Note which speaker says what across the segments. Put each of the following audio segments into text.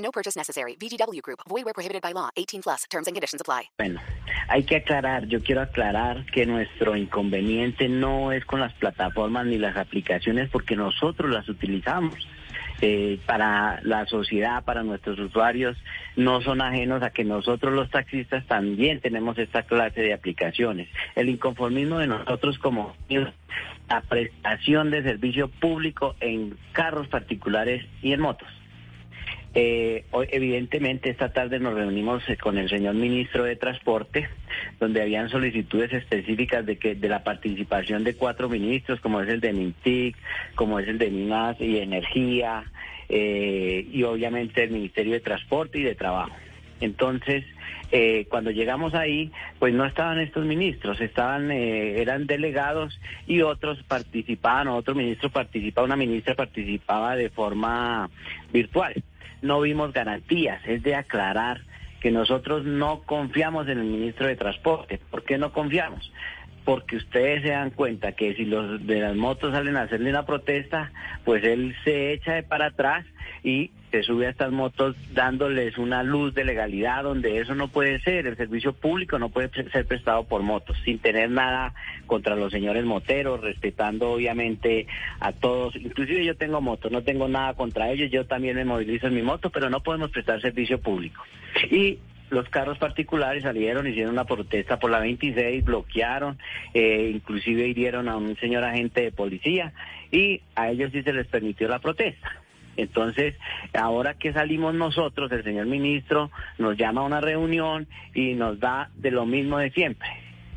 Speaker 1: No purchase necessary. VGW Group. Void where prohibited by law. 18 plus. Terms and conditions apply.
Speaker 2: Bueno, hay que aclarar, yo quiero aclarar que nuestro inconveniente no es con las plataformas ni las aplicaciones porque nosotros las utilizamos. Eh, para la sociedad, para nuestros usuarios, no son ajenos a que nosotros los taxistas también tenemos esta clase de aplicaciones. El inconformismo de nosotros como la prestación de servicio público en carros particulares y en motos. Eh, hoy, evidentemente, esta tarde nos reunimos eh, con el señor ministro de Transporte, donde habían solicitudes específicas de que de la participación de cuatro ministros, como es el de MINTIC, como es el de Minas y Energía, eh, y obviamente el Ministerio de Transporte y de Trabajo. Entonces, eh, cuando llegamos ahí, pues no estaban estos ministros, estaban, eh, eran delegados y otros participaban, otro ministro participaba, una ministra participaba de forma virtual no vimos garantías. Es de aclarar que nosotros no confiamos en el ministro de Transporte. ¿Por qué no confiamos? Porque ustedes se dan cuenta que si los de las motos salen a hacerle una protesta, pues él se echa de para atrás y se sube a estas motos dándoles una luz de legalidad donde eso no puede ser. El servicio público no puede ser prestado por motos, sin tener nada contra los señores moteros, respetando obviamente a todos. Inclusive yo tengo motos, no tengo nada contra ellos, yo también me movilizo en mi moto, pero no podemos prestar servicio público. Y los carros particulares salieron, hicieron una protesta por la 26, bloquearon, eh, inclusive hirieron a un señor agente de policía y a ellos sí se les permitió la protesta. Entonces, ahora que salimos nosotros, el señor ministro nos llama a una reunión y nos da de lo mismo de siempre.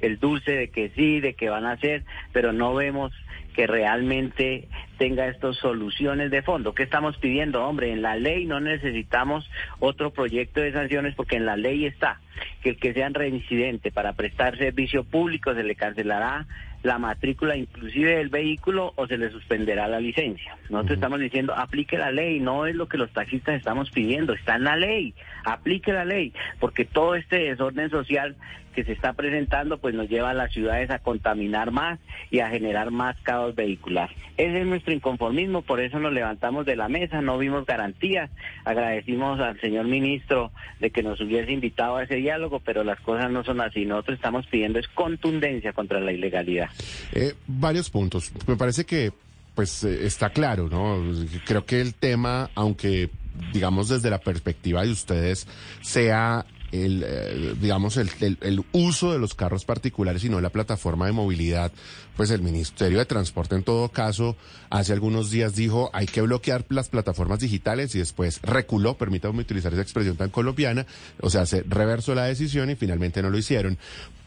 Speaker 2: El dulce de que sí, de que van a hacer, pero no vemos que realmente tenga estas soluciones de fondo. ¿Qué estamos pidiendo? Hombre, en la ley no necesitamos otro proyecto de sanciones porque en la ley está que el que sea reincidente para prestar servicio público se le cancelará la matrícula inclusive del vehículo o se le suspenderá la licencia. Nosotros estamos diciendo, aplique la ley, no es lo que los taxistas estamos pidiendo, está en la ley, aplique la ley, porque todo este desorden social que se está presentando pues nos lleva a las ciudades a contaminar más y a generar más caos vehicular. Ese es nuestro inconformismo, por eso nos levantamos de la mesa, no vimos garantías, agradecimos al señor ministro de que nos hubiese invitado a ese diálogo, pero las cosas no son así, nosotros estamos pidiendo es contundencia contra la ilegalidad.
Speaker 3: Eh, varios puntos. Me parece que pues eh, está claro, ¿no? Creo que el tema, aunque digamos desde la perspectiva de ustedes, sea el, eh, digamos, el, el, uso de los carros particulares y no la plataforma de movilidad, pues el Ministerio de Transporte en todo caso hace algunos días dijo hay que bloquear las plataformas digitales y después reculó, permítame utilizar esa expresión tan colombiana, o sea, se reversó la decisión y finalmente no lo hicieron.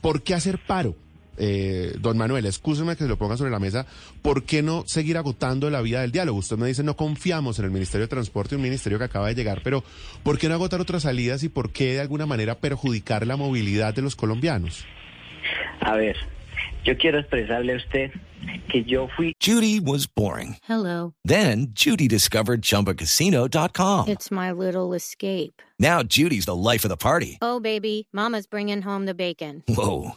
Speaker 3: ¿Por qué hacer paro? Eh, don Manuel, escúcheme que se lo ponga sobre la mesa, ¿por qué no seguir agotando la vía del diálogo? Usted me dice, no confiamos en el Ministerio de Transporte, un ministerio que acaba de llegar, pero ¿por qué no agotar otras salidas y por qué de alguna manera perjudicar la movilidad de los colombianos?
Speaker 2: A ver, yo quiero expresarle a usted que yo fui.
Speaker 4: Judy was boring.
Speaker 5: Hello.
Speaker 4: Then Judy discovered chumbacasino.com.
Speaker 5: It's my little escape.
Speaker 4: Now Judy's the life of the party.
Speaker 5: Oh, baby, Mama's bringing home the bacon.
Speaker 4: Whoa.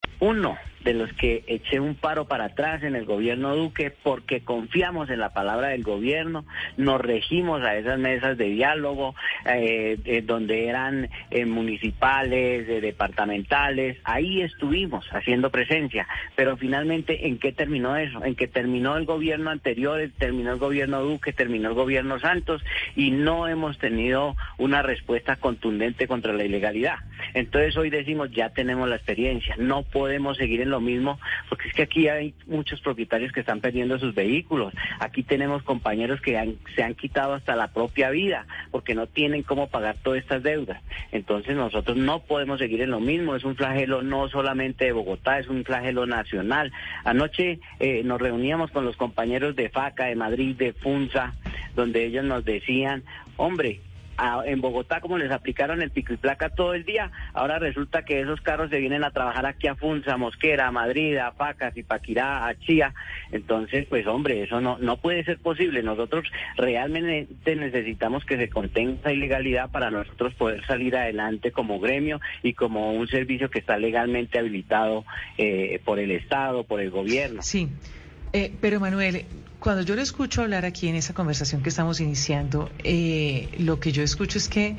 Speaker 2: Uno de los que eché un paro para atrás en el gobierno Duque porque confiamos en la palabra del gobierno, nos regimos a esas mesas de diálogo eh, eh, donde eran eh, municipales, eh, departamentales, ahí estuvimos haciendo presencia, pero finalmente ¿en qué terminó eso? En que terminó el gobierno anterior, terminó el gobierno Duque, terminó el gobierno Santos y no hemos tenido una respuesta contundente contra la ilegalidad. Entonces hoy decimos ya tenemos la experiencia, no podemos seguir en lo mismo, porque es que aquí hay muchos propietarios que están perdiendo sus vehículos. Aquí tenemos compañeros que han- se han quitado hasta la propia vida porque no tienen cómo pagar todas estas deudas. Entonces nosotros no podemos seguir en lo mismo. Es un flagelo no solamente de Bogotá, es un flagelo nacional. Anoche eh, nos reuníamos con los compañeros de FACA, de Madrid, de FUNSA, donde ellos nos decían, hombre, en Bogotá como les aplicaron el pico y placa todo el día, ahora resulta que esos carros se vienen a trabajar aquí a Funza, Mosquera, a Madrid, a Pacas, Zipaquirá, a Chía. Entonces, pues hombre, eso no, no puede ser posible. Nosotros realmente necesitamos que se contenga esa ilegalidad para nosotros poder salir adelante como gremio y como un servicio que está legalmente habilitado eh, por el Estado, por el gobierno.
Speaker 6: Sí, Eh, pero Manuel, cuando yo le escucho hablar aquí en esa conversación que estamos iniciando, eh, lo que yo escucho es que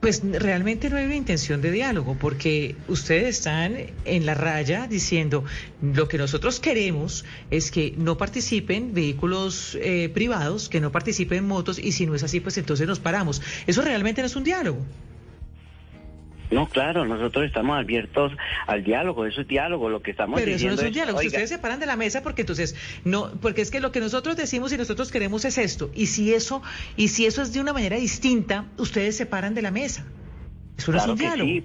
Speaker 6: pues realmente no hay una intención de diálogo, porque ustedes están en la raya diciendo lo que nosotros queremos es que no participen vehículos eh, privados, que no participen motos, y si no es así, pues entonces nos paramos. Eso realmente no es un diálogo.
Speaker 2: No, claro, nosotros estamos abiertos al diálogo, eso es diálogo, lo que estamos
Speaker 6: Pero eso no
Speaker 2: diciendo
Speaker 6: es un diálogo. Si ustedes se paran de la mesa, porque entonces no, porque es que lo que nosotros decimos y nosotros queremos es esto. Y si eso, y si eso es de una manera distinta, ustedes se paran de la mesa. Eso no
Speaker 2: claro
Speaker 6: es un
Speaker 2: que
Speaker 6: diálogo.
Speaker 2: sí.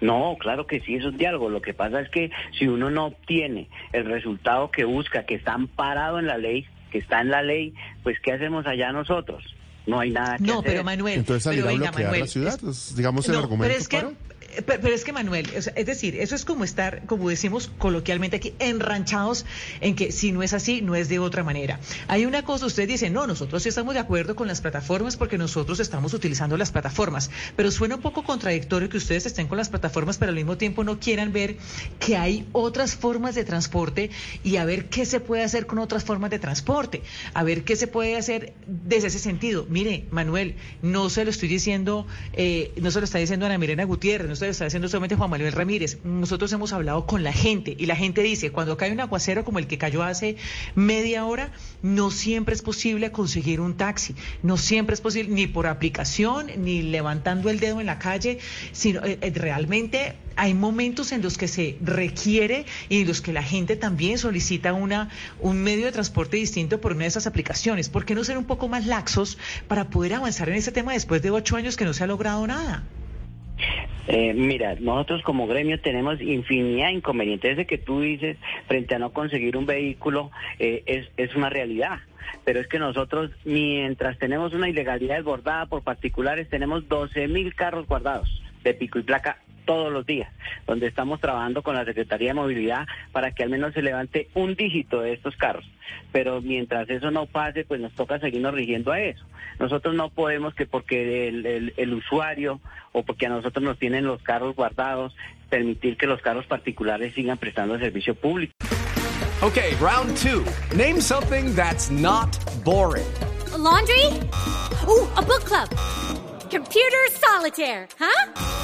Speaker 2: No, claro que sí, es un diálogo. Lo que pasa es que si uno no obtiene el resultado que busca, que está amparado en la ley, que está en la ley, pues ¿qué hacemos allá nosotros? No hay nada que
Speaker 6: No,
Speaker 2: hacer.
Speaker 6: pero Manuel,
Speaker 3: Entonces salir
Speaker 6: pero
Speaker 3: a
Speaker 6: venga,
Speaker 3: bloquear
Speaker 6: Manuel,
Speaker 3: la ciudad,
Speaker 6: es,
Speaker 3: digamos el
Speaker 6: No,
Speaker 3: argumento
Speaker 6: pero es que,
Speaker 3: para...
Speaker 6: pero, es que Manuel, es decir, eso es como estar, como decimos coloquialmente aquí, enranchados en que si no es así, no es de otra manera. Hay una cosa, ustedes dicen, no, nosotros sí estamos de acuerdo con las plataformas porque nosotros estamos utilizando las plataformas, pero suena un poco contradictorio que ustedes estén con las plataformas, pero al mismo tiempo no quieran ver que hay otras formas de transporte y a ver qué se puede hacer con otras formas de transporte, a ver qué se puede hacer desde ese sentido. Mire, Manuel, no se lo estoy diciendo, eh, no se lo está diciendo Ana Milena Gutiérrez, no se lo está diciendo solamente Juan Manuel Ramírez. Nosotros hemos hablado con la gente y la gente dice, cuando cae un aguacero como el que cayó hace media hora, no siempre es posible conseguir un taxi, no siempre es posible ni por aplicación, ni levantando el dedo en la calle, sino eh, eh, realmente hay momentos en los que se requiere y en los que la gente también solicita una, un medio de transporte distinto por una de esas aplicaciones. ¿Por qué no ser un poco más laxos para poder avanzar en ese tema después de ocho años que no se ha logrado nada?
Speaker 2: Eh, mira, nosotros como gremio tenemos infinidad de inconvenientes. Ese que tú dices frente a no conseguir un vehículo eh, es, es una realidad. Pero es que nosotros, mientras tenemos una ilegalidad desbordada por particulares, tenemos 12 mil carros guardados de pico y placa todos los días, donde estamos trabajando con la Secretaría de Movilidad para que al menos se levante un dígito de estos carros. Pero mientras eso no pase, pues nos toca seguirnos rigiendo a eso. Nosotros no podemos que porque el, el- el usuario o porque a nosotros nos tienen los carros guardados, permitir que los carros particulares sigan prestando servicio público.
Speaker 7: Okay, round two. Name something that's not boring.
Speaker 8: laundry? Ooh, a book club. Computer solitaire, huh?